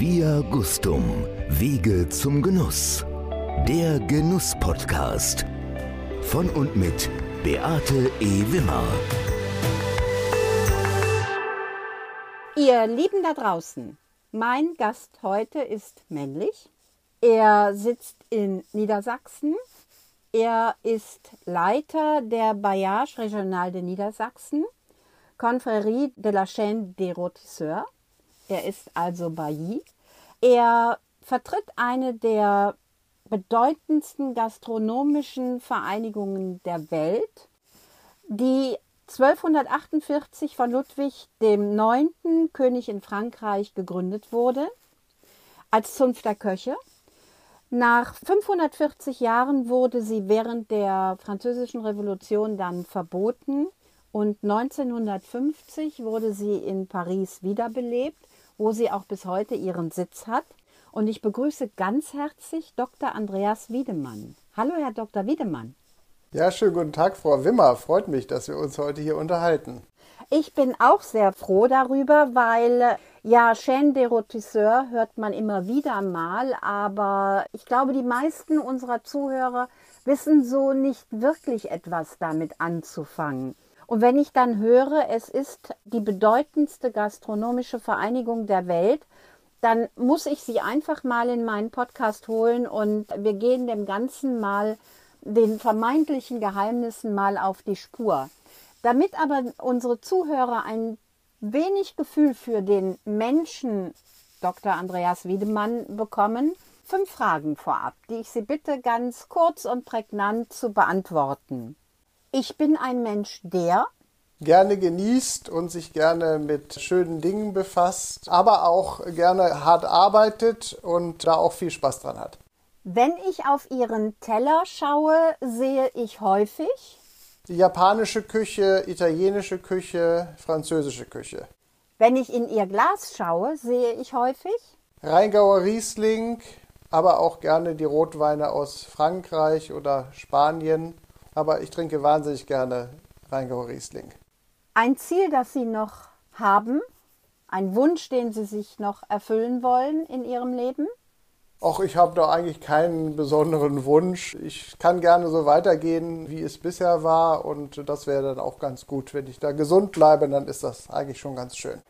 Via Gustum, Wege zum Genuss. Der Genuss-Podcast. Von und mit Beate E. Wimmer. Ihr Lieben da draußen, mein Gast heute ist männlich. Er sitzt in Niedersachsen. Er ist Leiter der Bailliage Regional de Niedersachsen, Confrérie de la Chaîne des Rôtisseurs. Er ist also Bailly. Er vertritt eine der bedeutendsten gastronomischen Vereinigungen der Welt, die 1248 von Ludwig dem Neunten, König in Frankreich, gegründet wurde, als Zunft der Köche. Nach 540 Jahren wurde sie während der Französischen Revolution dann verboten und 1950 wurde sie in Paris wiederbelebt wo sie auch bis heute ihren Sitz hat. Und ich begrüße ganz herzlich Dr. Andreas Wiedemann. Hallo, Herr Dr. Wiedemann. Ja, schönen guten Tag, Frau Wimmer. Freut mich, dass wir uns heute hier unterhalten. Ich bin auch sehr froh darüber, weil ja, Chaîne des Rotisseurs hört man immer wieder mal, aber ich glaube, die meisten unserer Zuhörer wissen so nicht wirklich etwas damit anzufangen. Und wenn ich dann höre, es ist die bedeutendste gastronomische Vereinigung der Welt, dann muss ich sie einfach mal in meinen Podcast holen und wir gehen dem Ganzen mal, den vermeintlichen Geheimnissen mal auf die Spur. Damit aber unsere Zuhörer ein wenig Gefühl für den Menschen Dr. Andreas Wiedemann bekommen, fünf Fragen vorab, die ich Sie bitte ganz kurz und prägnant zu beantworten. Ich bin ein Mensch, der gerne genießt und sich gerne mit schönen Dingen befasst, aber auch gerne hart arbeitet und da auch viel Spaß dran hat. Wenn ich auf Ihren Teller schaue, sehe ich häufig die japanische Küche, italienische Küche, französische Küche. Wenn ich in Ihr Glas schaue, sehe ich häufig Rheingauer Riesling, aber auch gerne die Rotweine aus Frankreich oder Spanien aber ich trinke wahnsinnig gerne Rheingauer Riesling. Ein Ziel, das Sie noch haben, ein Wunsch, den Sie sich noch erfüllen wollen in Ihrem Leben? Auch ich habe da eigentlich keinen besonderen Wunsch. Ich kann gerne so weitergehen, wie es bisher war. Und das wäre dann auch ganz gut. Wenn ich da gesund bleibe, dann ist das eigentlich schon ganz schön.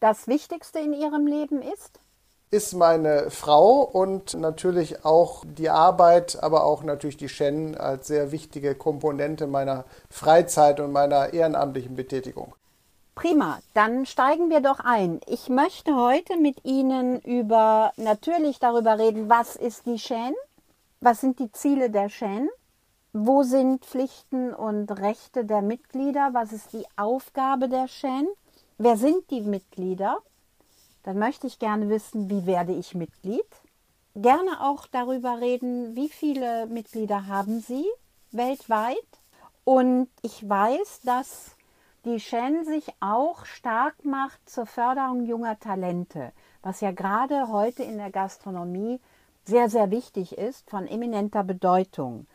Das Wichtigste in Ihrem Leben ist? Ist meine Frau und natürlich auch die Arbeit, aber auch natürlich die Shen als sehr wichtige Komponente meiner Freizeit und meiner ehrenamtlichen Betätigung. Prima, dann steigen wir doch ein. Ich möchte heute mit Ihnen über natürlich darüber reden, was ist die Shen? Was sind die Ziele der Shen? Wo sind Pflichten und Rechte der Mitglieder? Was ist die Aufgabe der Shen? Wer sind die Mitglieder? Dann möchte ich gerne wissen, wie werde ich Mitglied? Gerne auch darüber reden, wie viele Mitglieder haben Sie weltweit? Und ich weiß, dass die Shen sich auch stark macht zur Förderung junger Talente, was ja gerade heute in der Gastronomie sehr, sehr wichtig ist, von eminenter Bedeutung.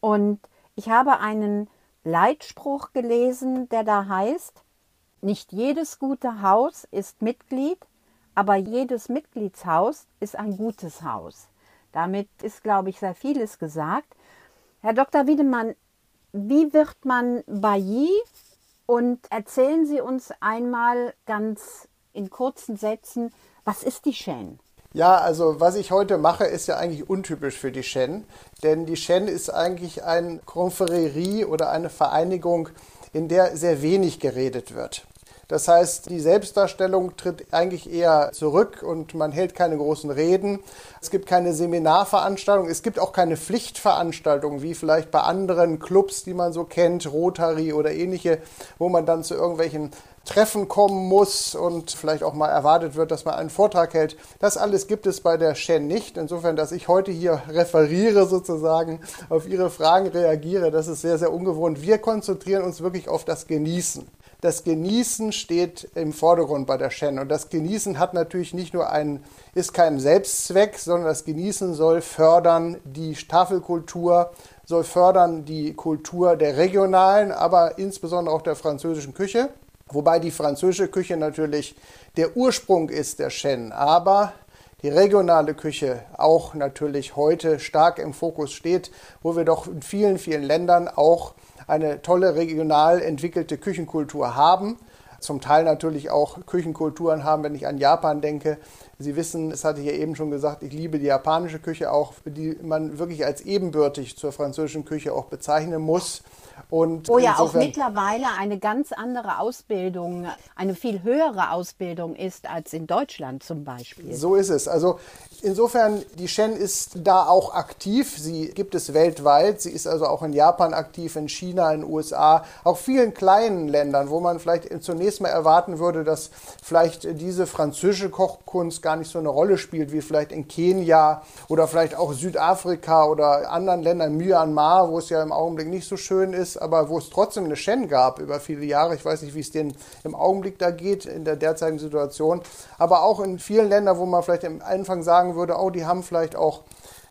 Und ich habe einen Leitspruch gelesen, der da heißt, nicht jedes gute Haus ist Mitglied, aber jedes Mitgliedshaus ist ein gutes Haus. Damit ist, glaube ich, sehr vieles gesagt. Herr Dr. Wiedemann, wie wird man Bailly? Und erzählen Sie uns einmal ganz in kurzen Sätzen, was ist die Shen? Ja, also was ich heute mache, ist ja eigentlich untypisch für die Shen, denn die Shen ist eigentlich eine Konfererie oder eine Vereinigung, in der sehr wenig geredet wird. Das heißt, die Selbstdarstellung tritt eigentlich eher zurück und man hält keine großen Reden. Es gibt keine Seminarveranstaltung, es gibt auch keine Pflichtveranstaltung, wie vielleicht bei anderen Clubs, die man so kennt, Rotary oder ähnliche, wo man dann zu irgendwelchen Treffen kommen muss und vielleicht auch mal erwartet wird, dass man einen Vortrag hält. Das alles gibt es bei der Shen nicht. Insofern, dass ich heute hier referiere sozusagen, auf Ihre Fragen reagiere, das ist sehr, sehr ungewohnt. Wir konzentrieren uns wirklich auf das Genießen das Genießen steht im Vordergrund bei der Shen. Und das Genießen hat natürlich nicht nur einen, ist kein Selbstzweck, sondern das Genießen soll fördern die Tafelkultur, soll fördern die Kultur der regionalen, aber insbesondere auch der französischen Küche. Wobei die französische Küche natürlich der Ursprung ist der Shen. Aber die regionale Küche auch natürlich heute stark im Fokus steht, wo wir doch in vielen, vielen Ländern auch eine tolle regional entwickelte Küchenkultur haben. Zum Teil natürlich auch Küchenkulturen haben, wenn ich an Japan denke. Sie wissen, das hatte ich ja eben schon gesagt, ich liebe die japanische Küche auch, die man wirklich als ebenbürtig zur französischen Küche auch bezeichnen muss. Und Wo ja auch mittlerweile eine ganz andere Ausbildung, eine viel höhere Ausbildung ist als in Deutschland zum Beispiel. So ist es. Also insofern, die Shen ist da auch aktiv. Sie gibt es weltweit. Sie ist also auch in Japan aktiv, in China, in den USA, auch vielen kleinen Ländern, wo man vielleicht zunächst mal erwarten würde, dass vielleicht diese französische Kochkunst gar nicht so eine Rolle spielt, wie vielleicht in Kenia oder vielleicht auch Südafrika oder anderen Ländern, Myanmar, wo es ja im Augenblick nicht so schön ist ist, aber wo es trotzdem eine Shen gab über viele Jahre. Ich weiß nicht, wie es denen im Augenblick da geht, in der derzeitigen Situation. Aber auch in vielen Ländern, wo man vielleicht am Anfang sagen würde, oh, die haben vielleicht auch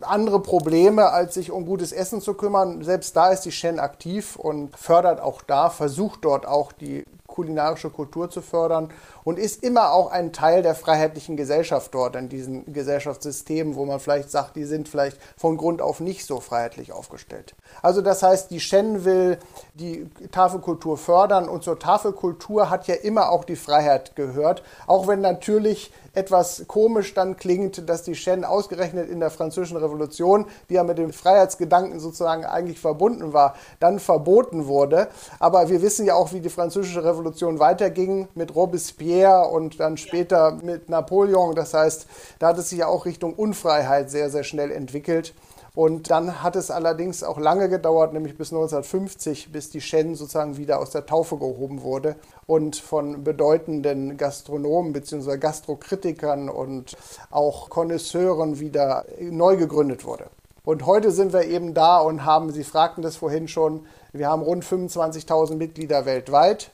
andere Probleme, als sich um gutes Essen zu kümmern. Selbst da ist die Shen aktiv und fördert auch da, versucht dort auch die kulinarische Kultur zu fördern und ist immer auch ein Teil der freiheitlichen Gesellschaft dort, in diesen Gesellschaftssystemen, wo man vielleicht sagt, die sind vielleicht von Grund auf nicht so freiheitlich aufgestellt. Also das heißt, die Shen will die Tafelkultur fördern und zur Tafelkultur hat ja immer auch die Freiheit gehört, auch wenn natürlich etwas komisch dann klingt, dass die Shen ausgerechnet in der Französischen Revolution, die ja mit dem Freiheitsgedanken sozusagen eigentlich verbunden war, dann verboten wurde. Aber wir wissen ja auch, wie die Französische Revolution weiterging mit Robespierre und dann später mit Napoleon. Das heißt, da hat es sich ja auch Richtung Unfreiheit sehr, sehr schnell entwickelt. Und dann hat es allerdings auch lange gedauert, nämlich bis 1950, bis die Shen sozusagen wieder aus der Taufe gehoben wurde und von bedeutenden Gastronomen bzw. Gastrokritikern und auch Konnoisseuren wieder neu gegründet wurde. Und heute sind wir eben da und haben, Sie fragten das vorhin schon, wir haben rund 25.000 Mitglieder weltweit.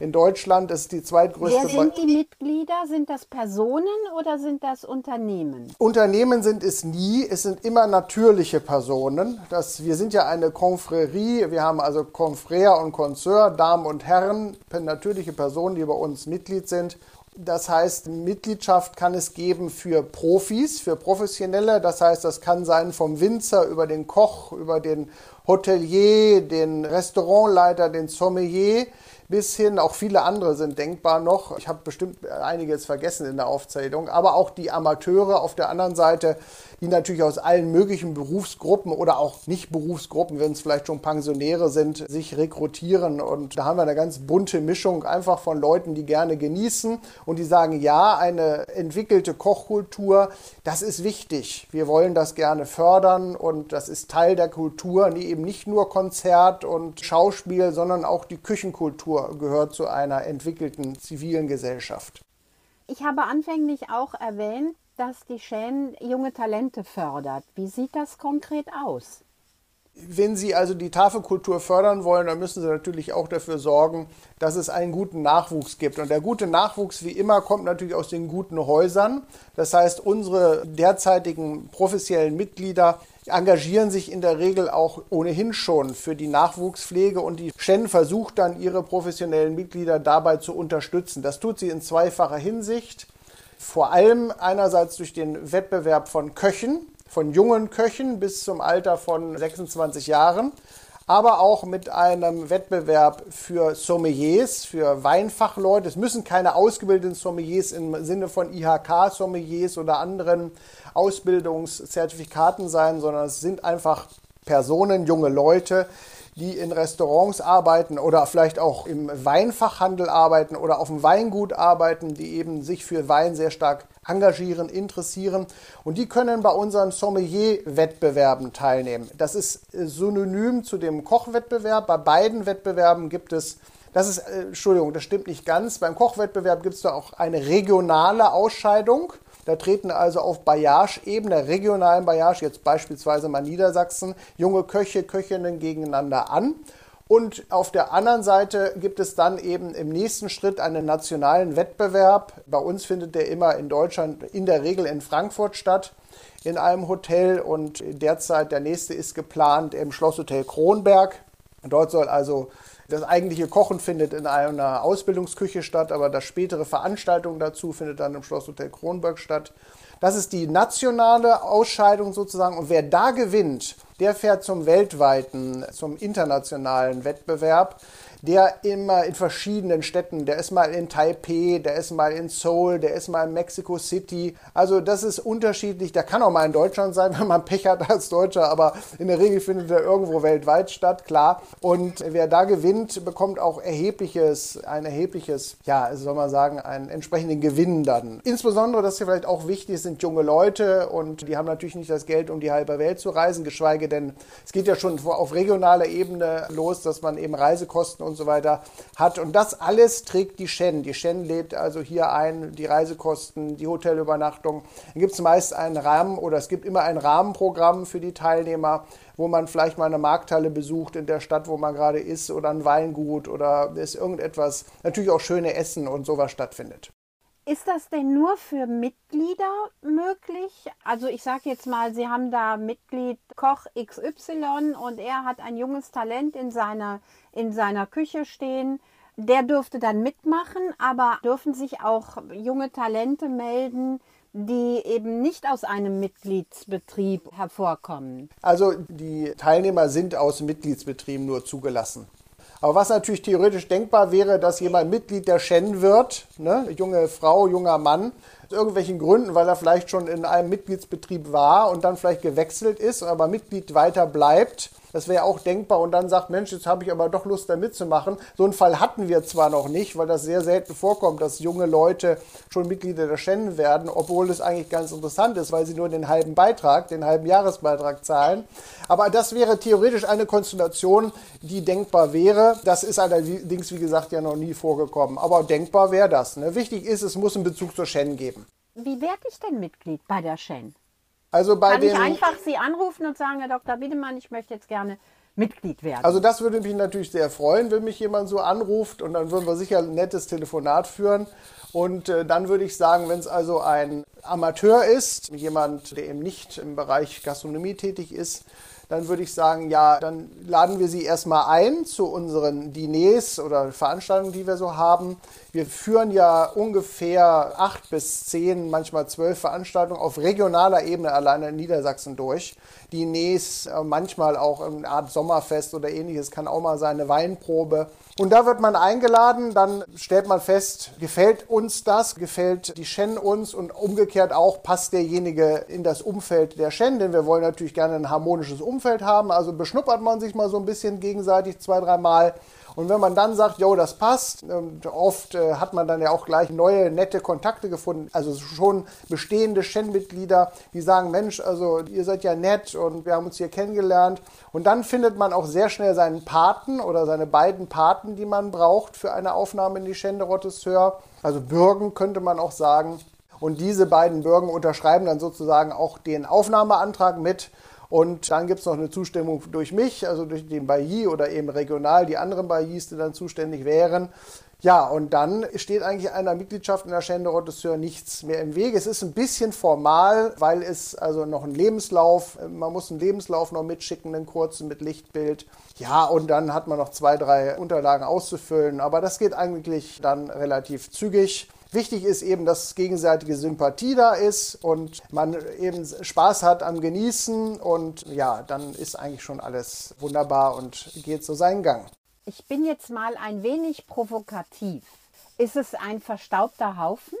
In Deutschland ist die zweitgrößte. Wer sind die Mitglieder? Sind das Personen oder sind das Unternehmen? Unternehmen sind es nie. Es sind immer natürliche Personen. Das, wir sind ja eine Confrérie. Wir haben also Confrère und Consoeur, Damen und Herren, natürliche Personen, die bei uns Mitglied sind. Das heißt, Mitgliedschaft kann es geben für Profis, für Professionelle. Das heißt, das kann sein vom Winzer über den Koch, über den Hotelier, den Restaurantleiter, den Sommelier bis hin, auch viele andere sind denkbar noch. Ich habe bestimmt einiges vergessen in der Aufzählung, aber auch die Amateure auf der anderen Seite, die natürlich aus allen möglichen Berufsgruppen oder auch nicht Berufsgruppen, wenn es vielleicht schon Pensionäre sind, sich rekrutieren. Und da haben wir eine ganz bunte Mischung einfach von Leuten, die gerne genießen und die sagen, ja, eine entwickelte Kochkultur, das ist wichtig. Wir wollen das gerne fördern und das ist Teil der Kultur, die eben nicht nur Konzert und Schauspiel, sondern auch die Küchenkultur gehört zu einer entwickelten zivilen Gesellschaft. Ich habe anfänglich auch erwähnt, dass die Shen junge Talente fördert. Wie sieht das konkret aus? Wenn Sie also die Tafelkultur fördern wollen, dann müssen Sie natürlich auch dafür sorgen, dass es einen guten Nachwuchs gibt. Und der gute Nachwuchs, wie immer, kommt natürlich aus den guten Häusern. Das heißt, unsere derzeitigen professionellen Mitglieder engagieren sich in der Regel auch ohnehin schon für die Nachwuchspflege und die Shen versucht dann, ihre professionellen Mitglieder dabei zu unterstützen. Das tut sie in zweifacher Hinsicht. Vor allem einerseits durch den Wettbewerb von Köchen, von jungen Köchen bis zum Alter von 26 Jahren, aber auch mit einem Wettbewerb für Sommeliers, für Weinfachleute. Es müssen keine ausgebildeten Sommeliers im Sinne von IHK-Sommeliers oder anderen Ausbildungszertifikaten sein, sondern es sind einfach Personen, junge Leute, die in Restaurants arbeiten oder vielleicht auch im Weinfachhandel arbeiten oder auf dem Weingut arbeiten, die eben sich für Wein sehr stark engagieren, interessieren und die können bei unseren Sommelier-Wettbewerben teilnehmen. Das ist äh, synonym zu dem Kochwettbewerb. Bei beiden Wettbewerben gibt es das ist, äh, Entschuldigung, das stimmt nicht ganz. Beim Kochwettbewerb gibt es da auch eine regionale Ausscheidung. Da treten also auf Baillage-Ebene, regionalen Baillage, jetzt beispielsweise mal Niedersachsen, junge Köche, Köchinnen gegeneinander an. Und auf der anderen Seite gibt es dann eben im nächsten Schritt einen nationalen Wettbewerb. Bei uns findet der immer in Deutschland in der Regel in Frankfurt statt, in einem Hotel. Und derzeit der nächste ist geplant im Schlosshotel Kronberg. Dort soll also Das eigentliche Kochen findet in einer Ausbildungsküche statt, aber das spätere Veranstaltung dazu findet dann im Schlosshotel Kronberg statt. Das ist die nationale Ausscheidung sozusagen. Und wer da gewinnt, der fährt zum weltweiten, zum internationalen Wettbewerb der immer in verschiedenen Städten, der ist mal in Taipei, der ist mal in Seoul, der ist mal in Mexico City. Also das ist unterschiedlich. Der kann auch mal in Deutschland sein, wenn man Pech hat als Deutscher, aber in der Regel findet er irgendwo weltweit statt, klar. Und wer da gewinnt, bekommt auch erhebliches, ein erhebliches, ja, soll man sagen, einen entsprechenden Gewinn dann. Insbesondere, das ist vielleicht auch wichtig, sind junge Leute und die haben natürlich nicht das Geld, um die halbe Welt zu reisen, geschweige denn, es geht ja schon auf regionaler Ebene los, dass man eben Reisekosten und so weiter hat. Und das alles trägt die Shen. Die Shen lädt also hier ein, die Reisekosten, die Hotelübernachtung. Dann gibt es meist einen Rahmen oder es gibt immer ein Rahmenprogramm für die Teilnehmer, wo man vielleicht mal eine Markthalle besucht in der Stadt, wo man gerade ist oder ein Weingut oder ist irgendetwas, natürlich auch schöne Essen und sowas stattfindet. Ist das denn nur für Mitglieder möglich? Also ich sage jetzt mal, Sie haben da Mitglied Koch XY und er hat ein junges Talent in seiner, in seiner Küche stehen. Der dürfte dann mitmachen, aber dürfen sich auch junge Talente melden, die eben nicht aus einem Mitgliedsbetrieb hervorkommen? Also die Teilnehmer sind aus Mitgliedsbetrieben nur zugelassen. Aber was natürlich theoretisch denkbar wäre, dass jemand Mitglied der Shen wird, ne, junge Frau, junger Mann, aus irgendwelchen Gründen, weil er vielleicht schon in einem Mitgliedsbetrieb war und dann vielleicht gewechselt ist, aber Mitglied weiter bleibt das wäre auch denkbar und dann sagt, Mensch, jetzt habe ich aber doch Lust, da mitzumachen. So einen Fall hatten wir zwar noch nicht, weil das sehr selten vorkommt, dass junge Leute schon Mitglieder der Shen werden, obwohl das eigentlich ganz interessant ist, weil sie nur den halben Beitrag, den halben Jahresbeitrag zahlen. Aber das wäre theoretisch eine Konstellation, die denkbar wäre. Das ist allerdings, wie gesagt, ja noch nie vorgekommen. Aber denkbar wäre das. Ne? Wichtig ist, es muss einen Bezug zur Shen geben. Wie werde ich denn Mitglied bei der Shen? Also bei Kann den, ich einfach Sie anrufen und sagen, Herr Dr. Wiedemann, ich möchte jetzt gerne Mitglied werden? Also das würde mich natürlich sehr freuen, wenn mich jemand so anruft und dann würden wir sicher ein nettes Telefonat führen. Und äh, dann würde ich sagen, wenn es also ein Amateur ist, jemand, der eben nicht im Bereich Gastronomie tätig ist, dann würde ich sagen, ja, dann laden wir Sie erstmal ein zu unseren Diners oder Veranstaltungen, die wir so haben. Wir führen ja ungefähr acht bis zehn, manchmal zwölf Veranstaltungen auf regionaler Ebene alleine in Niedersachsen durch. Diners, äh, manchmal auch eine Art Sommerfest oder ähnliches, kann auch mal sein, eine Weinprobe. Und da wird man eingeladen, dann stellt man fest, gefällt uns das, gefällt die Shen uns und umgekehrt auch, passt derjenige in das Umfeld der Shen, denn wir wollen natürlich gerne ein harmonisches Umfeld haben. Also beschnuppert man sich mal so ein bisschen gegenseitig zwei, dreimal und wenn man dann sagt, jo, das passt, oft äh, hat man dann ja auch gleich neue, nette Kontakte gefunden, also schon bestehende Shen-Mitglieder, die sagen, Mensch, also ihr seid ja nett und wir haben uns hier kennengelernt. Und dann findet man auch sehr schnell seinen Paten oder seine beiden Paten, die man braucht für eine Aufnahme in die Shen de Rotteshör. Also Bürgen könnte man auch sagen. Und diese beiden Bürgen unterschreiben dann sozusagen auch den Aufnahmeantrag mit. Und dann gibt es noch eine Zustimmung durch mich, also durch den Bailly oder eben regional die anderen Baillys, die dann zuständig wären. Ja, und dann steht eigentlich einer Mitgliedschaft in der Chaîne de Rottesseur nichts mehr im Wege. Es ist ein bisschen formal, weil es also noch ein Lebenslauf, man muss einen Lebenslauf noch mitschicken, einen kurzen mit Lichtbild. Ja, und dann hat man noch zwei, drei Unterlagen auszufüllen, aber das geht eigentlich dann relativ zügig. Wichtig ist eben, dass gegenseitige Sympathie da ist und man eben Spaß hat am Genießen und ja, dann ist eigentlich schon alles wunderbar und geht so seinen Gang. Ich bin jetzt mal ein wenig provokativ. Ist es ein verstaubter Haufen?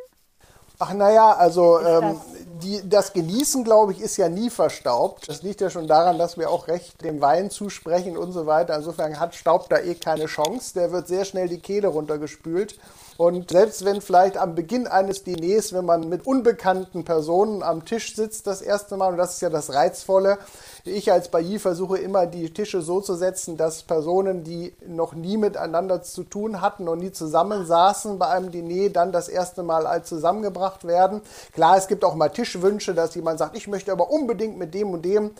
Ach naja, also ähm, die, das Genießen, glaube ich, ist ja nie verstaubt. Das liegt ja schon daran, dass wir auch recht dem Wein zusprechen und so weiter. Insofern hat Staub da eh keine Chance. Der wird sehr schnell die Kehle runtergespült. Und selbst wenn vielleicht am Beginn eines Diners, wenn man mit unbekannten Personen am Tisch sitzt das erste Mal, und das ist ja das Reizvolle, ich als Bailly versuche immer die Tische so zu setzen, dass Personen, die noch nie miteinander zu tun hatten und nie zusammensaßen bei einem Diner, dann das erste Mal als zusammengebracht werden. Klar, es gibt auch mal Tischwünsche, dass jemand sagt, ich möchte aber unbedingt mit dem und dem.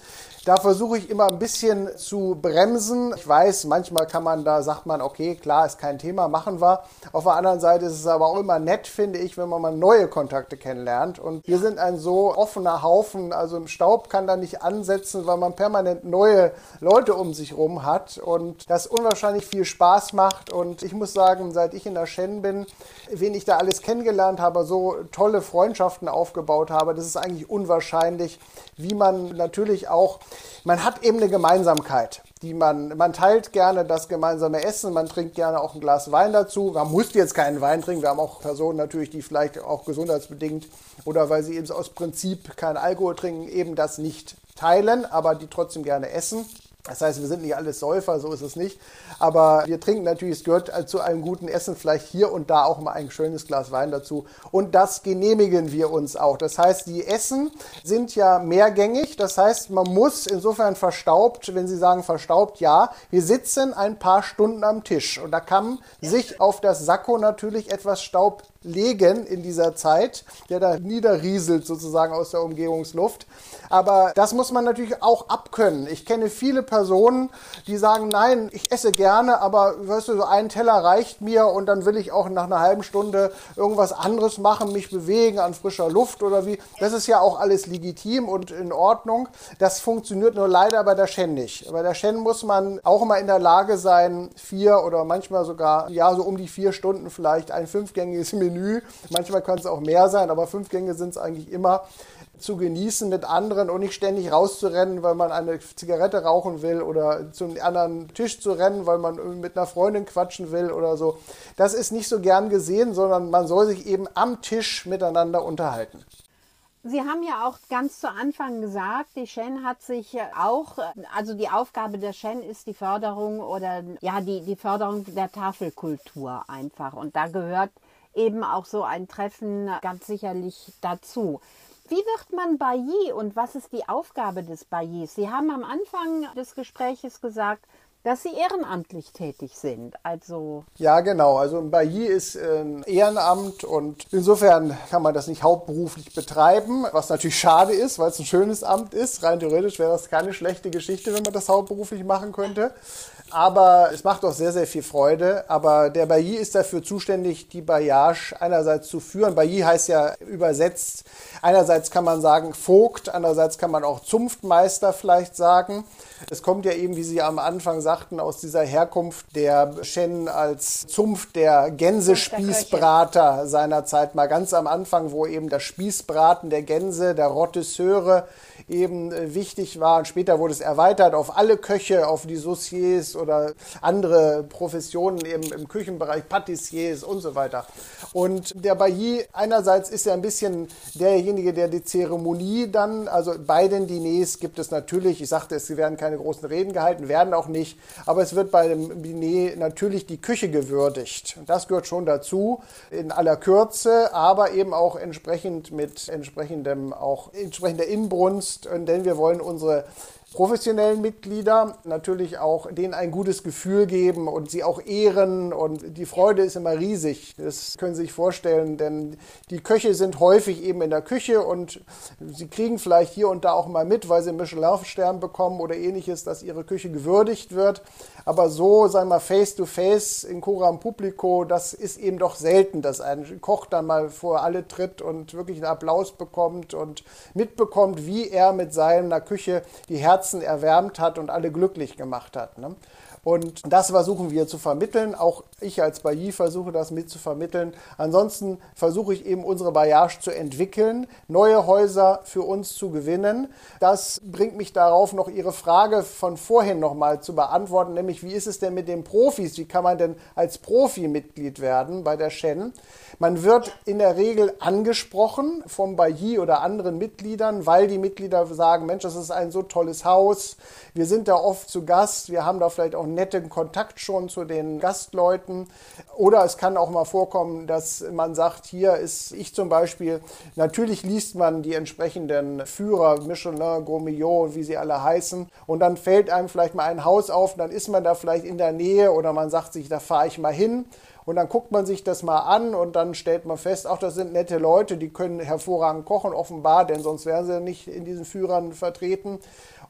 Da versuche ich immer ein bisschen zu bremsen. Ich weiß, manchmal kann man da, sagt man, okay, klar, ist kein Thema, machen wir. Auf der anderen Seite Seite ist es aber auch immer nett, finde ich, wenn man mal neue Kontakte kennenlernt. Und wir sind ein so offener Haufen, also im Staub kann da nicht ansetzen, weil man permanent neue Leute um sich rum hat und das unwahrscheinlich viel Spaß macht. Und ich muss sagen, seit ich in der Shen bin, wen ich da alles kennengelernt habe, so tolle Freundschaften aufgebaut habe, das ist eigentlich unwahrscheinlich, wie man natürlich auch, man hat eben eine Gemeinsamkeit die man, man teilt gerne das gemeinsame Essen, man trinkt gerne auch ein Glas Wein dazu. Man muss jetzt keinen Wein trinken. Wir haben auch Personen natürlich, die vielleicht auch gesundheitsbedingt oder weil sie eben aus Prinzip keinen Alkohol trinken, eben das nicht teilen, aber die trotzdem gerne essen. Das heißt, wir sind nicht alles Säufer, so ist es nicht. Aber wir trinken natürlich, es gehört zu einem guten Essen vielleicht hier und da auch mal ein schönes Glas Wein dazu. Und das genehmigen wir uns auch. Das heißt, die Essen sind ja mehrgängig. Das heißt, man muss insofern verstaubt, wenn Sie sagen verstaubt, ja, wir sitzen ein paar Stunden am Tisch. Und da kann sich auf das Sakko natürlich etwas Staub legen in dieser Zeit, der da niederrieselt sozusagen aus der Umgebungsluft. Aber das muss man natürlich auch abkönnen. Ich kenne viele Personen, die sagen, nein, ich esse gerne, aber weißt du, so ein Teller reicht mir und dann will ich auch nach einer halben Stunde irgendwas anderes machen, mich bewegen an frischer Luft oder wie. Das ist ja auch alles legitim und in Ordnung. Das funktioniert nur leider bei der Shen nicht. Bei der Shen muss man auch mal in der Lage sein, vier oder manchmal sogar, ja, so um die vier Stunden vielleicht ein fünfgängiges Menü Menü. Manchmal kann es auch mehr sein, aber fünf Gänge sind es eigentlich immer zu genießen mit anderen und nicht ständig rauszurennen, weil man eine Zigarette rauchen will oder zum anderen Tisch zu rennen, weil man mit einer Freundin quatschen will oder so. Das ist nicht so gern gesehen, sondern man soll sich eben am Tisch miteinander unterhalten. Sie haben ja auch ganz zu Anfang gesagt, die Shen hat sich auch, also die Aufgabe der Shen ist die Förderung oder ja, die, die Förderung der Tafelkultur einfach. Und da gehört eben auch so ein Treffen ganz sicherlich dazu. Wie wird man Bailly und was ist die Aufgabe des Baillis? Sie haben am Anfang des Gespräches gesagt, dass Sie ehrenamtlich tätig sind. Also ja, genau. Also ein Bailly ist ein Ehrenamt und insofern kann man das nicht hauptberuflich betreiben, was natürlich schade ist, weil es ein schönes Amt ist. Rein theoretisch wäre das keine schlechte Geschichte, wenn man das hauptberuflich machen könnte. Aber es macht auch sehr, sehr viel Freude. Aber der Bailly ist dafür zuständig, die Bailliage einerseits zu führen. Bailly heißt ja übersetzt, einerseits kann man sagen Vogt, andererseits kann man auch Zunftmeister vielleicht sagen. Es kommt ja eben, wie Sie am Anfang sagten, aus dieser Herkunft der Shen als Zunft der Gänsespießbrater seiner Zeit, mal ganz am Anfang, wo eben das Spießbraten der Gänse, der Rottesseure eben äh, wichtig war. Und später wurde es erweitert auf alle Köche, auf die Sauciers oder andere Professionen eben im Küchenbereich, Patissiers und so weiter. Und der Bailly einerseits ist ja ein bisschen derjenige, der die Zeremonie dann, also bei den Diners gibt es natürlich, ich sagte es, werden keine großen Reden gehalten, werden auch nicht, aber es wird bei dem Diner natürlich die Küche gewürdigt. Und das gehört schon dazu, in aller Kürze, aber eben auch entsprechend mit entsprechendem, auch entsprechender Inbrunst denn wir wollen unsere professionellen Mitglieder natürlich auch denen ein gutes Gefühl geben und sie auch ehren und die Freude ist immer riesig. Das können Sie sich vorstellen, denn die Köche sind häufig eben in der Küche und sie kriegen vielleicht hier und da auch mal mit, weil sie einen Michelin-Stern bekommen oder ähnliches, dass ihre Küche gewürdigt wird. Aber so, sagen wir mal, face to face in Coram Publico, das ist eben doch selten, dass ein Koch dann mal vor alle tritt und wirklich einen Applaus bekommt und mitbekommt, wie er mit seiner Küche die Herzen erwärmt hat und alle glücklich gemacht hat. Ne? Und das versuchen wir zu vermitteln. Auch ich als Bailly versuche das mit zu vermitteln. Ansonsten versuche ich eben unsere Bailliage zu entwickeln, neue Häuser für uns zu gewinnen. Das bringt mich darauf, noch Ihre Frage von vorhin nochmal zu beantworten, nämlich wie ist es denn mit den Profis? Wie kann man denn als Profi Mitglied werden bei der Shen? Man wird in der Regel angesprochen vom Bailly oder anderen Mitgliedern, weil die Mitglieder sagen, Mensch, das ist ein so tolles Haus. Wir sind da oft zu Gast. Wir haben da vielleicht auch netten Kontakt schon zu den Gastleuten. Oder es kann auch mal vorkommen, dass man sagt, hier ist ich zum Beispiel, natürlich liest man die entsprechenden Führer, Michelin, Gourmillon, wie sie alle heißen. Und dann fällt einem vielleicht mal ein Haus auf, dann ist man da vielleicht in der Nähe oder man sagt sich, da fahre ich mal hin. Und dann guckt man sich das mal an und dann stellt man fest, ach, das sind nette Leute, die können hervorragend kochen, offenbar, denn sonst wären sie nicht in diesen Führern vertreten.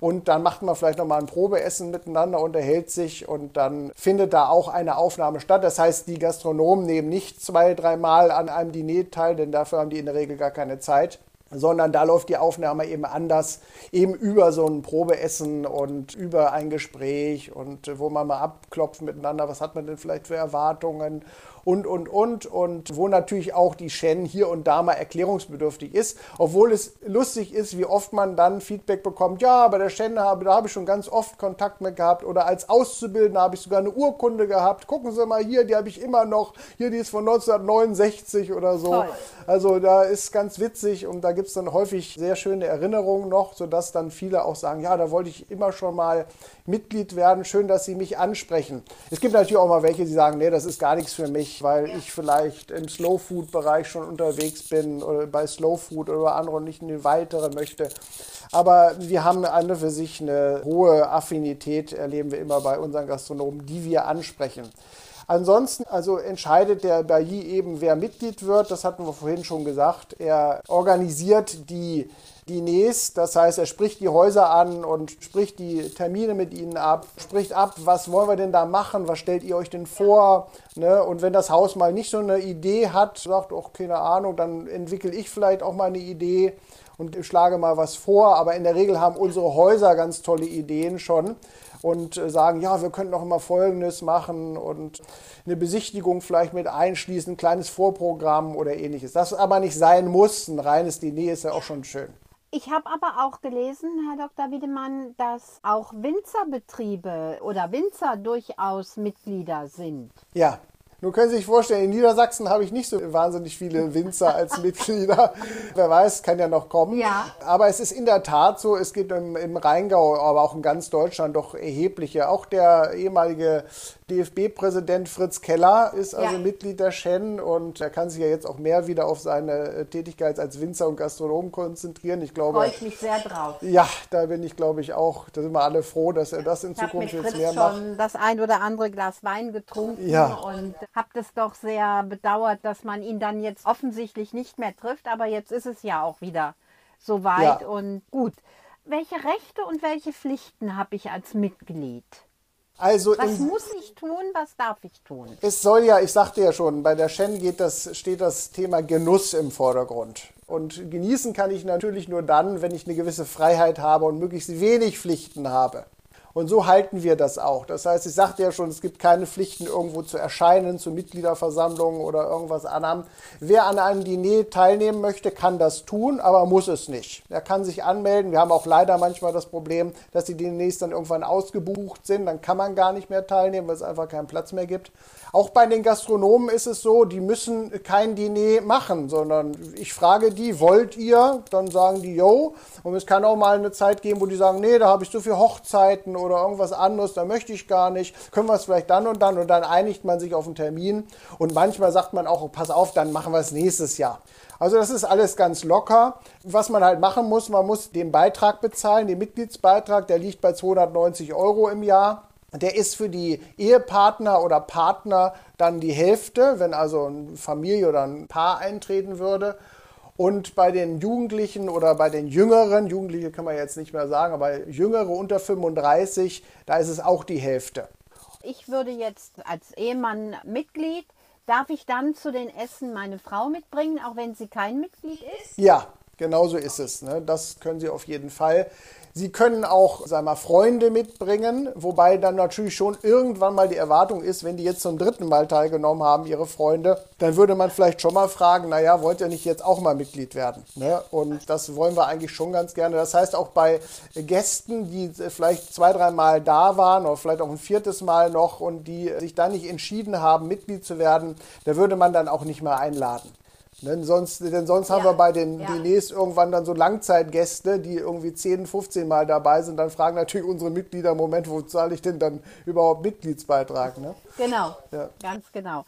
Und dann macht man vielleicht nochmal ein Probeessen miteinander, unterhält sich und dann findet da auch eine Aufnahme statt. Das heißt, die Gastronomen nehmen nicht zwei, dreimal an einem Diner teil, denn dafür haben die in der Regel gar keine Zeit sondern da läuft die Aufnahme eben anders, eben über so ein Probeessen und über ein Gespräch und wo man mal abklopft miteinander, was hat man denn vielleicht für Erwartungen und, und, und. Und wo natürlich auch die Shen hier und da mal erklärungsbedürftig ist. Obwohl es lustig ist, wie oft man dann Feedback bekommt, ja, bei der Shen habe, da habe ich schon ganz oft Kontakt mit gehabt. Oder als Auszubildender habe ich sogar eine Urkunde gehabt. Gucken Sie mal hier, die habe ich immer noch. Hier, die ist von 1969 oder so. Toll. Also da ist ganz witzig und da gibt es dann häufig sehr schöne Erinnerungen noch, sodass dann viele auch sagen, ja, da wollte ich immer schon mal Mitglied werden. Schön, dass Sie mich ansprechen. Es gibt natürlich auch mal welche, die sagen, nee, das ist gar nichts für mich, weil ich vielleicht im Slow Food Bereich schon unterwegs bin oder bei Slow Food oder andere nicht in den weiteren möchte. Aber wir haben eine für sich eine hohe Affinität, erleben wir immer bei unseren Gastronomen, die wir ansprechen. Ansonsten also entscheidet der Bailly eben, wer Mitglied wird. Das hatten wir vorhin schon gesagt. Er organisiert die Diners, das heißt, er spricht die Häuser an und spricht die Termine mit ihnen ab, spricht ab, was wollen wir denn da machen, was stellt ihr euch denn vor? Ne? Und wenn das Haus mal nicht so eine Idee hat, sagt, auch keine Ahnung, dann entwickle ich vielleicht auch mal eine Idee und schlage mal was vor. Aber in der Regel haben unsere Häuser ganz tolle Ideen schon und äh, sagen, ja, wir könnten auch immer Folgendes machen und eine Besichtigung vielleicht mit einschließen, ein kleines Vorprogramm oder ähnliches. Das aber nicht sein muss. Ein reines Diner ist ja auch schon schön. Ich habe aber auch gelesen, Herr Dr. Wiedemann, dass auch Winzerbetriebe oder Winzer durchaus Mitglieder sind. Ja, nun können Sie sich vorstellen, in Niedersachsen habe ich nicht so wahnsinnig viele Winzer als Mitglieder. Wer weiß, kann ja noch kommen. Ja. Aber es ist in der Tat so, es gibt im, im Rheingau, aber auch in ganz Deutschland doch erhebliche. Auch der ehemalige DFB-Präsident Fritz Keller ist also ja. Mitglied der Shen und er kann sich ja jetzt auch mehr wieder auf seine äh, Tätigkeit als Winzer und Gastronom konzentrieren. Ich glaube, freue ich mich sehr drauf. Ja, da bin ich, glaube ich, auch. Da sind wir alle froh, dass er das in ich Zukunft jetzt Fritz mehr macht. schon das ein oder andere Glas Wein getrunken ja. und habe das doch sehr bedauert, dass man ihn dann jetzt offensichtlich nicht mehr trifft. Aber jetzt ist es ja auch wieder soweit ja. und gut. Welche Rechte und welche Pflichten habe ich als Mitglied? Also was muss ich tun, was darf ich tun? Es soll ja, ich sagte ja schon, bei der Shen geht das, steht das Thema Genuss im Vordergrund. Und genießen kann ich natürlich nur dann, wenn ich eine gewisse Freiheit habe und möglichst wenig Pflichten habe. Und so halten wir das auch. Das heißt, ich sagte ja schon, es gibt keine Pflichten, irgendwo zu erscheinen, zu Mitgliederversammlungen oder irgendwas anderem. Wer an einem Diner teilnehmen möchte, kann das tun, aber muss es nicht. Er kann sich anmelden. Wir haben auch leider manchmal das Problem, dass die Diners dann irgendwann ausgebucht sind. Dann kann man gar nicht mehr teilnehmen, weil es einfach keinen Platz mehr gibt. Auch bei den Gastronomen ist es so, die müssen kein Diner machen, sondern ich frage die, wollt ihr? Dann sagen die, yo. Und es kann auch mal eine Zeit geben, wo die sagen, nee, da habe ich so viele Hochzeiten oder irgendwas anderes, da möchte ich gar nicht. Können wir es vielleicht dann und dann? Und dann einigt man sich auf einen Termin. Und manchmal sagt man auch, pass auf, dann machen wir es nächstes Jahr. Also das ist alles ganz locker. Was man halt machen muss, man muss den Beitrag bezahlen, den Mitgliedsbeitrag, der liegt bei 290 Euro im Jahr. Der ist für die Ehepartner oder Partner dann die Hälfte, wenn also eine Familie oder ein Paar eintreten würde. Und bei den Jugendlichen oder bei den Jüngeren, Jugendliche kann man jetzt nicht mehr sagen, aber Jüngere unter 35, da ist es auch die Hälfte. Ich würde jetzt als Ehemann Mitglied, darf ich dann zu den Essen meine Frau mitbringen, auch wenn sie kein Mitglied ist? Ja, genau so ist es. Ne? Das können Sie auf jeden Fall. Sie können auch, sagen mal, Freunde mitbringen, wobei dann natürlich schon irgendwann mal die Erwartung ist, wenn die jetzt zum dritten Mal teilgenommen haben, ihre Freunde, dann würde man vielleicht schon mal fragen, naja, wollt ihr nicht jetzt auch mal Mitglied werden? Ne? Und das wollen wir eigentlich schon ganz gerne. Das heißt, auch bei Gästen, die vielleicht zwei, drei Mal da waren oder vielleicht auch ein viertes Mal noch und die sich dann nicht entschieden haben, Mitglied zu werden, da würde man dann auch nicht mehr einladen. Denn sonst, denn sonst ja. haben wir bei den ja. Diners irgendwann dann so Langzeitgäste, die irgendwie 10, 15 Mal dabei sind. Dann fragen natürlich unsere Mitglieder, Moment, wo zahle ich denn dann überhaupt Mitgliedsbeitrag? Ne? Genau, ja. ganz genau.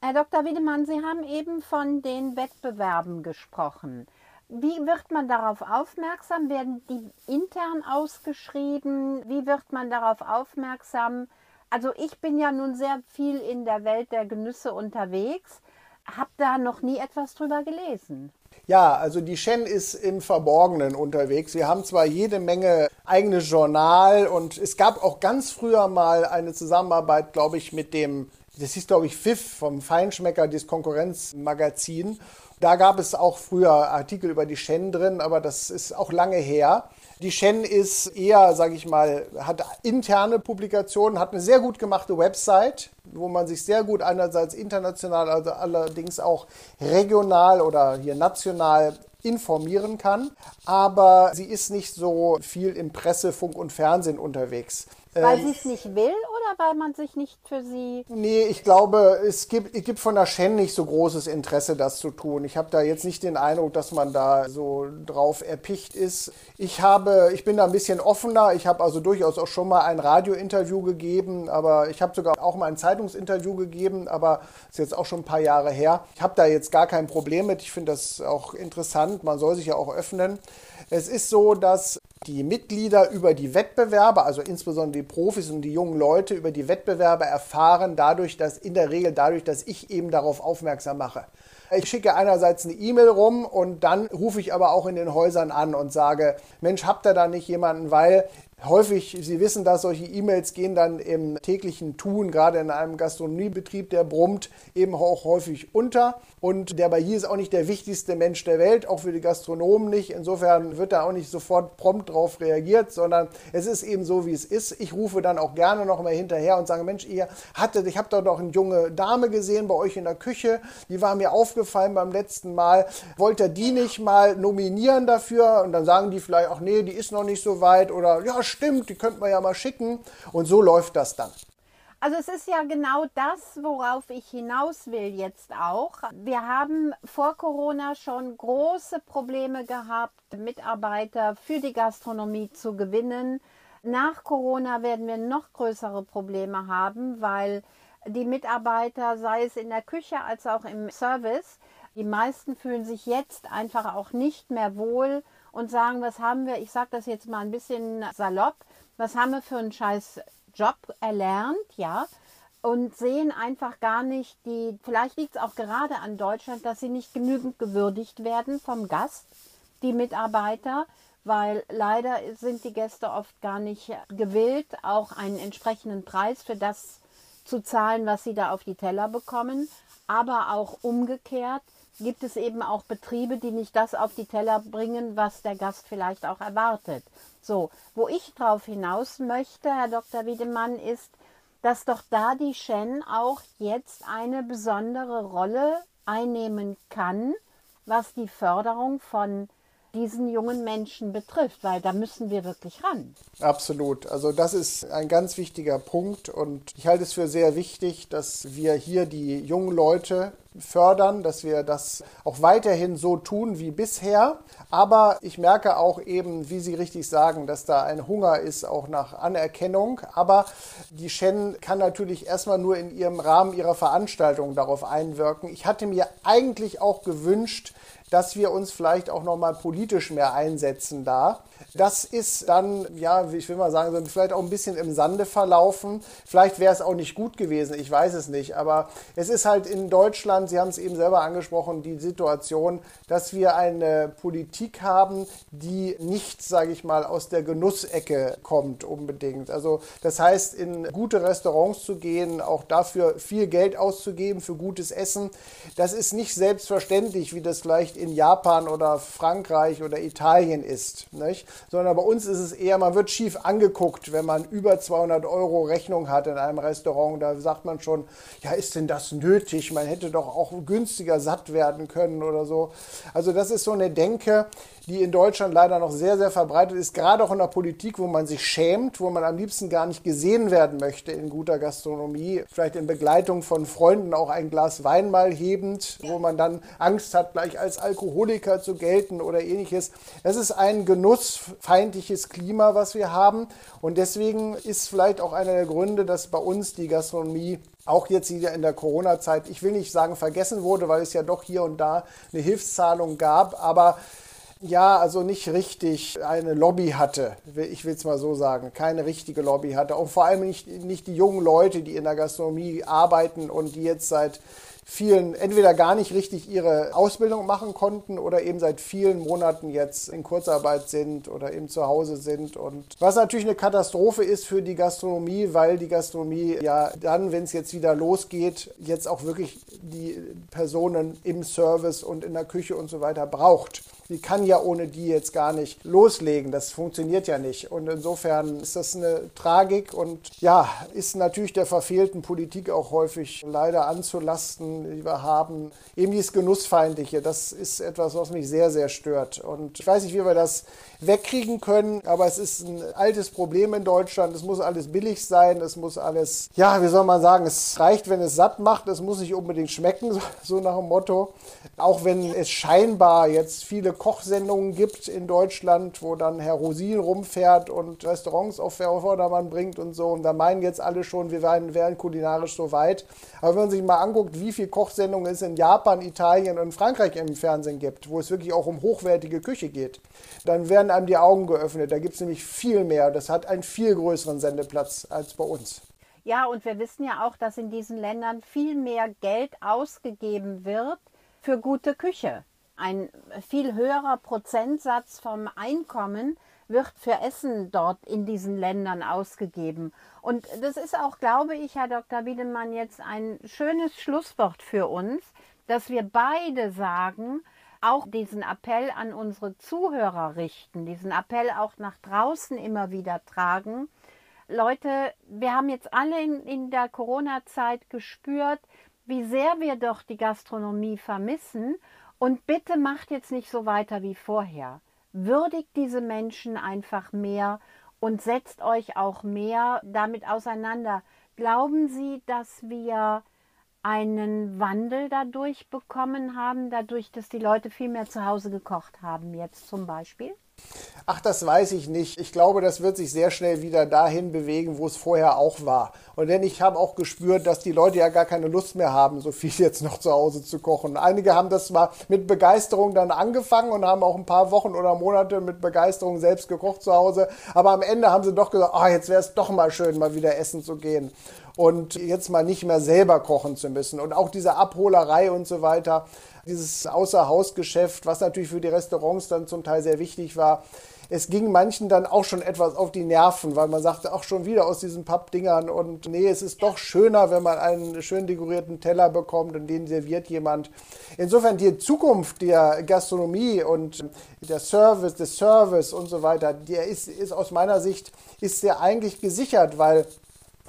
Herr Dr. Wiedemann, Sie haben eben von den Wettbewerben gesprochen. Wie wird man darauf aufmerksam? Werden die intern ausgeschrieben? Wie wird man darauf aufmerksam? Also ich bin ja nun sehr viel in der Welt der Genüsse unterwegs, habe da noch nie etwas drüber gelesen. Ja, also die Shen ist im Verborgenen unterwegs. Wir haben zwar jede Menge eigenes Journal und es gab auch ganz früher mal eine Zusammenarbeit, glaube ich, mit dem, das hieß, glaube ich, Pfiff vom Feinschmecker, das Konkurrenzmagazin. Da gab es auch früher Artikel über die Shen drin, aber das ist auch lange her. Die Shen ist eher, sage ich mal, hat interne Publikationen, hat eine sehr gut gemachte Website, wo man sich sehr gut einerseits international, also allerdings auch regional oder hier national informieren kann. Aber sie ist nicht so viel im Presse, Funk und Fernsehen unterwegs. Weil ähm, sie es nicht will oder weil man sich nicht für sie. Nee, ich glaube, es gibt, es gibt von der Shen nicht so großes Interesse, das zu tun. Ich habe da jetzt nicht den Eindruck, dass man da so drauf erpicht ist. Ich habe, ich bin da ein bisschen offener. Ich habe also durchaus auch schon mal ein Radiointerview gegeben, aber ich habe sogar auch mal ein Zeitungsinterview gegeben, aber ist jetzt auch schon ein paar Jahre her. Ich habe da jetzt gar kein Problem mit. Ich finde das auch interessant. Man soll sich ja auch öffnen. Es ist so, dass die Mitglieder über die Wettbewerbe, also insbesondere die Profis und die jungen Leute über die Wettbewerbe erfahren, dadurch, dass in der Regel dadurch, dass ich eben darauf aufmerksam mache. Ich schicke einerseits eine E-Mail rum und dann rufe ich aber auch in den Häusern an und sage, Mensch, habt ihr da nicht jemanden, weil Häufig, Sie wissen dass solche E-Mails gehen dann im täglichen Tun, gerade in einem Gastronomiebetrieb, der brummt, eben auch häufig unter. Und der Bailly ist auch nicht der wichtigste Mensch der Welt, auch für die Gastronomen nicht. Insofern wird da auch nicht sofort prompt drauf reagiert, sondern es ist eben so, wie es ist. Ich rufe dann auch gerne noch mal hinterher und sage, Mensch, ihr hattet, ich habe da doch eine junge Dame gesehen bei euch in der Küche, die war mir aufgefallen beim letzten Mal. Wollt ihr die nicht mal nominieren dafür? Und dann sagen die vielleicht auch, nee, die ist noch nicht so weit oder ja, stimmt, die könnte man ja mal schicken. Und so läuft das dann. Also es ist ja genau das, worauf ich hinaus will jetzt auch. Wir haben vor Corona schon große Probleme gehabt, Mitarbeiter für die Gastronomie zu gewinnen. Nach Corona werden wir noch größere Probleme haben, weil die Mitarbeiter, sei es in der Küche als auch im Service, die meisten fühlen sich jetzt einfach auch nicht mehr wohl und sagen, was haben wir, ich sage das jetzt mal ein bisschen salopp, was haben wir für einen scheiß Job erlernt, ja, und sehen einfach gar nicht die, vielleicht liegt es auch gerade an Deutschland, dass sie nicht genügend gewürdigt werden vom Gast, die Mitarbeiter, weil leider sind die Gäste oft gar nicht gewillt, auch einen entsprechenden Preis für das zu zahlen, was sie da auf die Teller bekommen, aber auch umgekehrt gibt es eben auch Betriebe, die nicht das auf die Teller bringen, was der Gast vielleicht auch erwartet. So, wo ich drauf hinaus möchte, Herr Dr. Wiedemann, ist, dass doch da die Shen auch jetzt eine besondere Rolle einnehmen kann, was die Förderung von diesen jungen Menschen betrifft, weil da müssen wir wirklich ran. Absolut. Also das ist ein ganz wichtiger Punkt und ich halte es für sehr wichtig, dass wir hier die jungen Leute fördern, dass wir das auch weiterhin so tun wie bisher. Aber ich merke auch eben, wie Sie richtig sagen, dass da ein Hunger ist, auch nach Anerkennung. Aber die Shen kann natürlich erstmal nur in ihrem Rahmen ihrer Veranstaltung darauf einwirken. Ich hatte mir eigentlich auch gewünscht, dass wir uns vielleicht auch nochmal politisch mehr einsetzen da. Das ist dann, ja, ich will mal sagen, vielleicht auch ein bisschen im Sande verlaufen. Vielleicht wäre es auch nicht gut gewesen, ich weiß es nicht. Aber es ist halt in Deutschland, Sie haben es eben selber angesprochen, die Situation, dass wir eine Politik haben, die nicht, sage ich mal, aus der Genussecke kommt unbedingt. Also das heißt, in gute Restaurants zu gehen, auch dafür viel Geld auszugeben für gutes Essen, das ist nicht selbstverständlich, wie das vielleicht in Japan oder Frankreich oder Italien ist. Nicht? Sondern bei uns ist es eher, man wird schief angeguckt, wenn man über 200 Euro Rechnung hat in einem Restaurant. Da sagt man schon, ja, ist denn das nötig? Man hätte doch auch günstiger satt werden können oder so. Also das ist so eine Denke, die in Deutschland leider noch sehr, sehr verbreitet ist, gerade auch in der Politik, wo man sich schämt, wo man am liebsten gar nicht gesehen werden möchte in guter Gastronomie, vielleicht in Begleitung von Freunden auch ein Glas Wein mal hebend, wo man dann Angst hat, gleich als Alkoholiker zu gelten oder ähnliches. Es ist ein genussfeindliches Klima, was wir haben und deswegen ist vielleicht auch einer der Gründe, dass bei uns die Gastronomie auch jetzt wieder in der Corona-Zeit, ich will nicht sagen vergessen wurde, weil es ja doch hier und da eine Hilfszahlung gab, aber ja, also nicht richtig eine Lobby hatte, ich will es mal so sagen, keine richtige Lobby hatte. Und vor allem nicht, nicht die jungen Leute, die in der Gastronomie arbeiten und die jetzt seit vielen entweder gar nicht richtig ihre Ausbildung machen konnten oder eben seit vielen Monaten jetzt in Kurzarbeit sind oder eben zu Hause sind. Und was natürlich eine Katastrophe ist für die Gastronomie, weil die Gastronomie ja dann, wenn es jetzt wieder losgeht, jetzt auch wirklich die Personen im Service und in der Küche und so weiter braucht. Die kann ja ohne die jetzt gar nicht loslegen. Das funktioniert ja nicht. Und insofern ist das eine Tragik und ja, ist natürlich der verfehlten Politik auch häufig leider anzulasten, die wir haben. Eben dieses Genussfeindliche, das ist etwas, was mich sehr, sehr stört. Und ich weiß nicht, wie wir das wegkriegen können, aber es ist ein altes Problem in Deutschland. Es muss alles billig sein, es muss alles, ja, wie soll man sagen, es reicht, wenn es satt macht, es muss nicht unbedingt schmecken, so nach dem Motto. Auch wenn es scheinbar jetzt viele Kochsendungen gibt in Deutschland, wo dann Herr Rosin rumfährt und Restaurants auf Vordermann bringt und so. Und da meinen jetzt alle schon, wir wären, wären kulinarisch so weit. Aber wenn man sich mal anguckt, wie viele Kochsendungen es in Japan, Italien und Frankreich im Fernsehen gibt, wo es wirklich auch um hochwertige Küche geht, dann werden einem die Augen geöffnet. Da gibt es nämlich viel mehr. Das hat einen viel größeren Sendeplatz als bei uns. Ja, und wir wissen ja auch, dass in diesen Ländern viel mehr Geld ausgegeben wird für gute Küche ein viel höherer Prozentsatz vom Einkommen wird für Essen dort in diesen Ländern ausgegeben. Und das ist auch, glaube ich, Herr Dr. Wiedemann, jetzt ein schönes Schlusswort für uns, dass wir beide sagen, auch diesen Appell an unsere Zuhörer richten, diesen Appell auch nach draußen immer wieder tragen. Leute, wir haben jetzt alle in, in der Corona-Zeit gespürt, wie sehr wir doch die Gastronomie vermissen und bitte macht jetzt nicht so weiter wie vorher. Würdigt diese Menschen einfach mehr und setzt euch auch mehr damit auseinander. Glauben Sie, dass wir einen Wandel dadurch bekommen haben, dadurch, dass die Leute viel mehr zu Hause gekocht haben, jetzt zum Beispiel? Ach, das weiß ich nicht. Ich glaube, das wird sich sehr schnell wieder dahin bewegen, wo es vorher auch war. Und denn ich habe auch gespürt, dass die Leute ja gar keine Lust mehr haben, so viel jetzt noch zu Hause zu kochen. Einige haben das mal mit Begeisterung dann angefangen und haben auch ein paar Wochen oder Monate mit Begeisterung selbst gekocht zu Hause. Aber am Ende haben sie doch gesagt, oh, jetzt wäre es doch mal schön, mal wieder essen zu gehen und jetzt mal nicht mehr selber kochen zu müssen. Und auch diese Abholerei und so weiter, dieses Außerhausgeschäft, was natürlich für die Restaurants dann zum Teil sehr wichtig war. Es ging manchen dann auch schon etwas auf die Nerven, weil man sagte, auch schon wieder aus diesen Pappdingern und nee, es ist doch schöner, wenn man einen schön dekorierten Teller bekommt und den serviert jemand. Insofern die Zukunft der Gastronomie und der Service, des Service und so weiter, der ist, ist aus meiner Sicht, ist sehr eigentlich gesichert, weil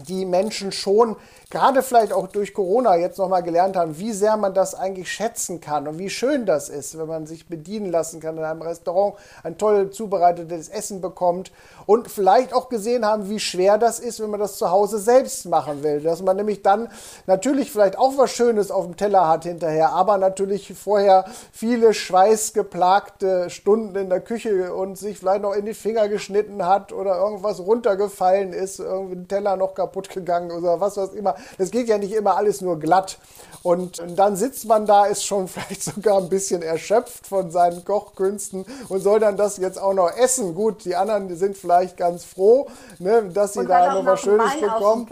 die Menschen schon, gerade vielleicht auch durch Corona jetzt nochmal gelernt haben, wie sehr man das eigentlich schätzen kann und wie schön das ist, wenn man sich bedienen lassen kann in einem Restaurant, ein toll zubereitetes Essen bekommt und vielleicht auch gesehen haben, wie schwer das ist, wenn man das zu Hause selbst machen will. Dass man nämlich dann natürlich vielleicht auch was Schönes auf dem Teller hat hinterher, aber natürlich vorher viele schweißgeplagte Stunden in der Küche und sich vielleicht noch in die Finger geschnitten hat oder irgendwas runtergefallen ist, irgendwie ein Teller noch kaputt gegangen oder was weiß immer. Das geht ja nicht immer alles nur glatt. Und dann sitzt man da, ist schon vielleicht sogar ein bisschen erschöpft von seinen Kochkünsten und soll dann das jetzt auch noch essen. Gut, die anderen sind vielleicht vielleicht ganz froh, ne, dass sie da noch was Schönes Wein bekommen.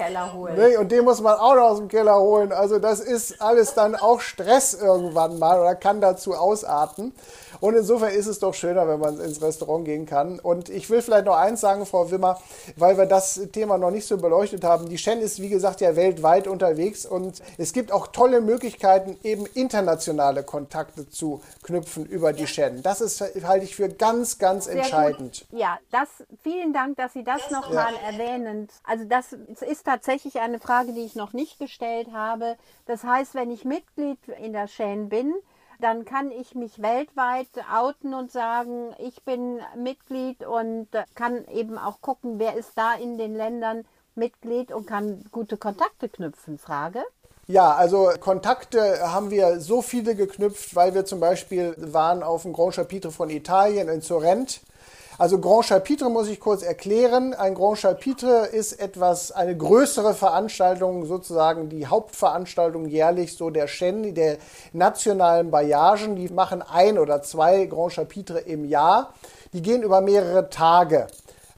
Ne, und den muss man auch noch aus dem Keller holen. Also das ist alles dann auch Stress irgendwann mal oder kann dazu ausarten. Und insofern ist es doch schöner, wenn man ins Restaurant gehen kann. Und ich will vielleicht noch eins sagen, Frau Wimmer, weil wir das Thema noch nicht so beleuchtet haben. Die Shen ist, wie gesagt, ja weltweit unterwegs und es gibt auch tolle Möglichkeiten, eben internationale Kontakte zu knüpfen über die Shen. Das ist, halte ich für ganz, ganz Sehr entscheidend. Gut. Ja, das, vielen Dank, dass Sie das nochmal ja. erwähnen. Also das ist tatsächlich eine Frage, die ich noch nicht gestellt habe. Das heißt, wenn ich Mitglied in der Shen bin, dann kann ich mich weltweit outen und sagen, ich bin Mitglied und kann eben auch gucken, wer ist da in den Ländern Mitglied und kann gute Kontakte knüpfen. Frage? Ja, also Kontakte haben wir so viele geknüpft, weil wir zum Beispiel waren auf dem Grand Chapitre von Italien in Sorrent Also Grand Chapitre muss ich kurz erklären. Ein Grand Chapitre ist etwas, eine größere Veranstaltung, sozusagen die Hauptveranstaltung jährlich so der Shen, der nationalen Bayagen. Die machen ein oder zwei Grand Chapitre im Jahr. Die gehen über mehrere Tage.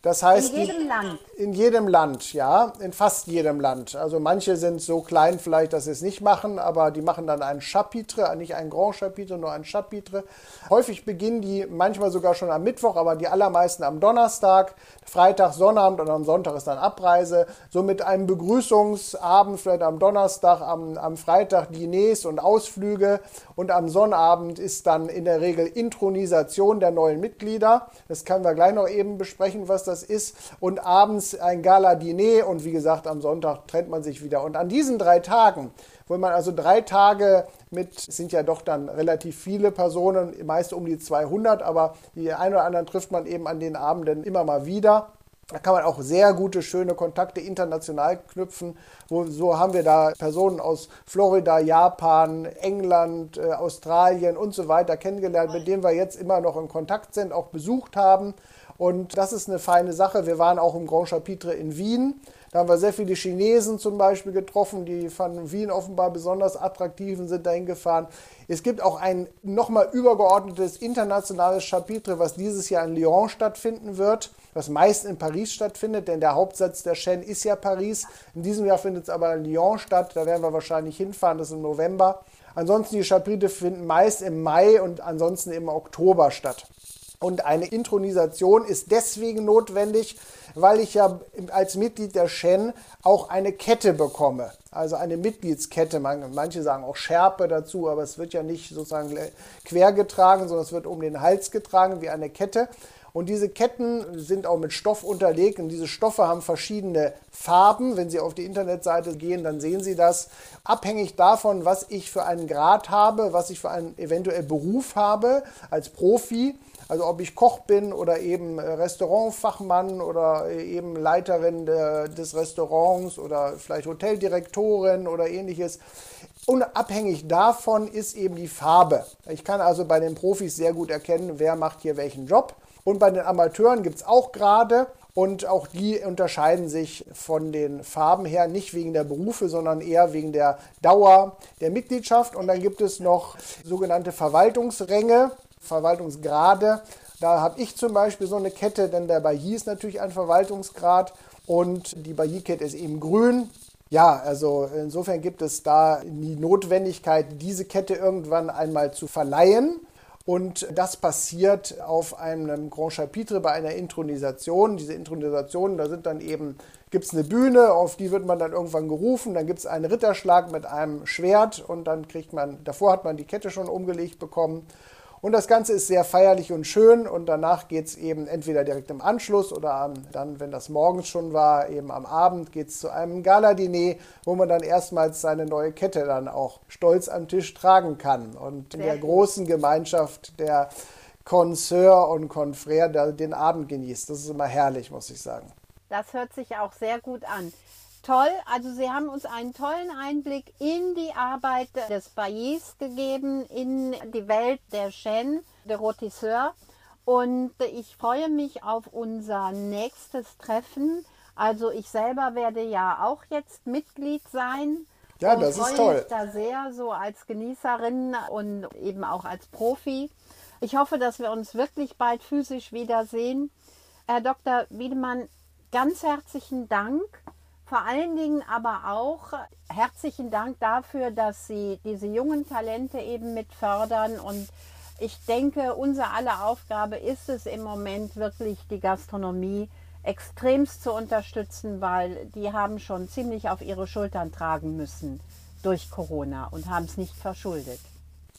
Das heißt, in jedem die, Land. In jedem Land, ja, in fast jedem Land. Also manche sind so klein vielleicht, dass sie es nicht machen, aber die machen dann ein Chapitre, nicht ein Grand Chapitre, nur ein Chapitre. Häufig beginnen die manchmal sogar schon am Mittwoch, aber die allermeisten am Donnerstag. Freitag, Sonnabend und am Sonntag ist dann Abreise. So mit einem Begrüßungsabend, vielleicht am Donnerstag, am, am Freitag Diners und Ausflüge und am Sonnabend ist dann in der Regel Intronisation der neuen Mitglieder. Das können wir gleich noch eben besprechen, was das ist. Und abends ein Gala-Diner und wie gesagt, am Sonntag trennt man sich wieder. Und an diesen drei Tagen, wo man also drei Tage mit, sind ja doch dann relativ viele Personen, meist um die 200, aber die einen oder anderen trifft man eben an den Abenden immer mal wieder. Da kann man auch sehr gute, schöne Kontakte international knüpfen. So haben wir da Personen aus Florida, Japan, England, äh, Australien und so weiter kennengelernt, mit denen wir jetzt immer noch in Kontakt sind, auch besucht haben. Und das ist eine feine Sache. Wir waren auch im Grand Chapitre in Wien. Da haben wir sehr viele Chinesen zum Beispiel getroffen, die fanden Wien offenbar besonders attraktiv und sind dahin gefahren. Es gibt auch ein nochmal übergeordnetes internationales Chapitre, was dieses Jahr in Lyon stattfinden wird, was meist in Paris stattfindet, denn der Hauptsatz der Chaîne ist ja Paris. In diesem Jahr findet es aber in Lyon statt, da werden wir wahrscheinlich hinfahren, das ist im November. Ansonsten die Chapitre finden meist im Mai und ansonsten im Oktober statt. Und eine Intronisation ist deswegen notwendig, weil ich ja als Mitglied der Shen auch eine Kette bekomme. Also eine Mitgliedskette. Manche sagen auch Schärpe dazu, aber es wird ja nicht sozusagen quer getragen, sondern es wird um den Hals getragen wie eine Kette. Und diese Ketten sind auch mit Stoff unterlegt und diese Stoffe haben verschiedene Farben. Wenn Sie auf die Internetseite gehen, dann sehen Sie das. Abhängig davon, was ich für einen Grad habe, was ich für einen eventuell Beruf habe als Profi, also ob ich Koch bin oder eben äh, Restaurantfachmann oder äh, eben Leiterin des Restaurants oder vielleicht Hoteldirektorin oder ähnliches. Unabhängig davon ist eben die Farbe. Ich kann also bei den Profis sehr gut erkennen, wer macht hier welchen Job. Und bei den Amateuren gibt es auch Grade. Und auch die unterscheiden sich von den Farben her nicht wegen der Berufe, sondern eher wegen der Dauer der Mitgliedschaft. Und dann gibt es noch sogenannte Verwaltungsränge. Verwaltungsgrade. Da habe ich zum Beispiel so eine Kette, denn der Bailly ist natürlich ein Verwaltungsgrad und die Bailly-Kette ist eben grün. Ja, also insofern gibt es da die Notwendigkeit, diese Kette irgendwann einmal zu verleihen. Und das passiert auf einem Grand Chapitre bei einer Intronisation. Diese Intronisation, da sind dann eben, gibt es eine Bühne, auf die wird man dann irgendwann gerufen, dann gibt es einen Ritterschlag mit einem Schwert und dann kriegt man, davor hat man die Kette schon umgelegt bekommen und das Ganze ist sehr feierlich und schön und danach geht es eben entweder direkt im Anschluss oder dann, wenn das morgens schon war, eben am Abend geht es zu einem Gala-Diner, wo man dann erstmals seine neue Kette dann auch stolz am Tisch tragen kann. Und in der großen Gemeinschaft der Consoeur und Confrère den Abend genießt. Das ist immer herrlich, muss ich sagen. Das hört sich auch sehr gut an toll. Also Sie haben uns einen tollen Einblick in die Arbeit des Baillis gegeben, in die Welt der Chaîne, der Rotisseur. Und ich freue mich auf unser nächstes Treffen. Also ich selber werde ja auch jetzt Mitglied sein. Ja, das ist toll. Ich mich da sehr so als Genießerin und eben auch als Profi. Ich hoffe, dass wir uns wirklich bald physisch wiedersehen. Herr Dr. Wiedemann, ganz herzlichen Dank vor allen Dingen aber auch herzlichen Dank dafür, dass Sie diese jungen Talente eben mit fördern. Und ich denke, unsere aller Aufgabe ist es im Moment wirklich, die Gastronomie extremst zu unterstützen, weil die haben schon ziemlich auf ihre Schultern tragen müssen durch Corona und haben es nicht verschuldet.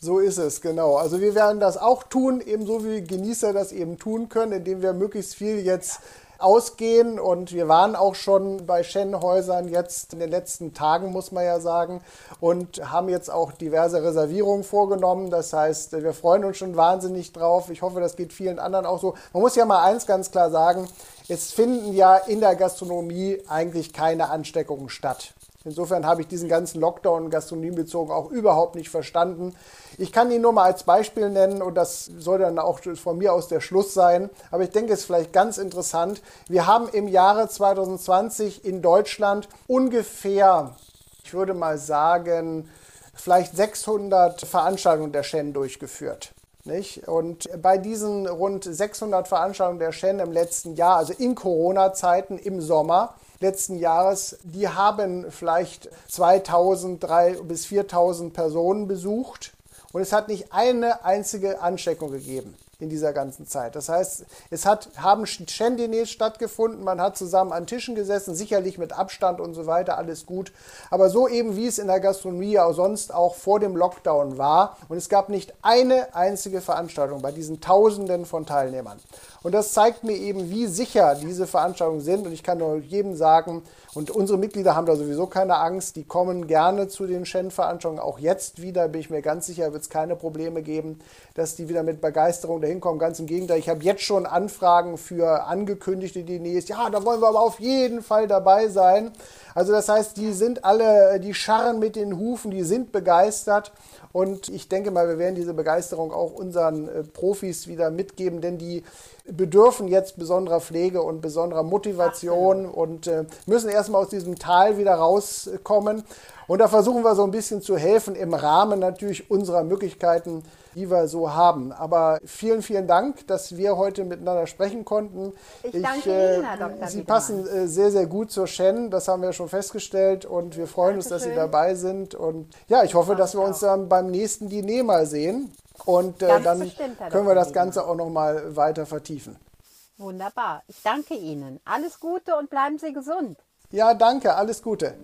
So ist es, genau. Also wir werden das auch tun, ebenso wie Genießer das eben tun können, indem wir möglichst viel jetzt ausgehen. Und wir waren auch schon bei Shen-Häusern jetzt in den letzten Tagen, muss man ja sagen, und haben jetzt auch diverse Reservierungen vorgenommen. Das heißt, wir freuen uns schon wahnsinnig drauf. Ich hoffe, das geht vielen anderen auch so. Man muss ja mal eins ganz klar sagen, es finden ja in der Gastronomie eigentlich keine Ansteckungen statt. Insofern habe ich diesen ganzen Lockdown gastronomiebezogen auch überhaupt nicht verstanden. Ich kann ihn nur mal als Beispiel nennen und das soll dann auch von mir aus der Schluss sein. Aber ich denke, es ist vielleicht ganz interessant. Wir haben im Jahre 2020 in Deutschland ungefähr, ich würde mal sagen, vielleicht 600 Veranstaltungen der Shen durchgeführt. Nicht? Und bei diesen rund 600 Veranstaltungen der Shen im letzten Jahr, also in Corona-Zeiten im Sommer, letzten Jahres, die haben vielleicht 2000, 3000 bis 4000 Personen besucht. Und es hat nicht eine einzige Ansteckung gegeben in dieser ganzen Zeit. Das heißt, es hat, haben Shendinés stattgefunden, man hat zusammen an Tischen gesessen, sicherlich mit Abstand und so weiter, alles gut. Aber so eben, wie es in der Gastronomie auch sonst auch vor dem Lockdown war. Und es gab nicht eine einzige Veranstaltung bei diesen Tausenden von Teilnehmern. Und das zeigt mir eben, wie sicher diese Veranstaltungen sind. Und ich kann nur jedem sagen, und unsere Mitglieder haben da sowieso keine Angst, die kommen gerne zu den Shen-Veranstaltungen. Auch jetzt wieder, bin ich mir ganz sicher, wird es keine Probleme geben, dass die wieder mit Begeisterung dahin kommen. Ganz im Gegenteil, ich habe jetzt schon Anfragen für angekündigte Diners. Ja, da wollen wir aber auf jeden Fall dabei sein. Also das heißt, die sind alle, die scharren mit den Hufen, die sind begeistert. Und ich denke mal, wir werden diese Begeisterung auch unseren äh, Profis wieder mitgeben, denn die bedürfen jetzt besonderer Pflege und besonderer Motivation Absolut. und äh, müssen erstmal aus diesem Tal wieder rauskommen. Und da versuchen wir so ein bisschen zu helfen im Rahmen natürlich unserer Möglichkeiten, die wir so haben. Aber vielen, vielen Dank, dass wir heute miteinander sprechen konnten. Ich, ich danke äh, Ihnen, Herr Dr. Sie passen äh, sehr, sehr gut zur Shen. Das haben wir schon festgestellt und wir freuen Dankeschön. uns, dass Sie dabei sind. Und ja, ich hoffe, dass wir uns dann beim nächsten Diner mal sehen. Und äh, dann bestimmt, können wir das Ganze auch noch mal weiter vertiefen. Wunderbar. Ich danke Ihnen. Alles Gute und bleiben Sie gesund. Ja, danke. Alles Gute.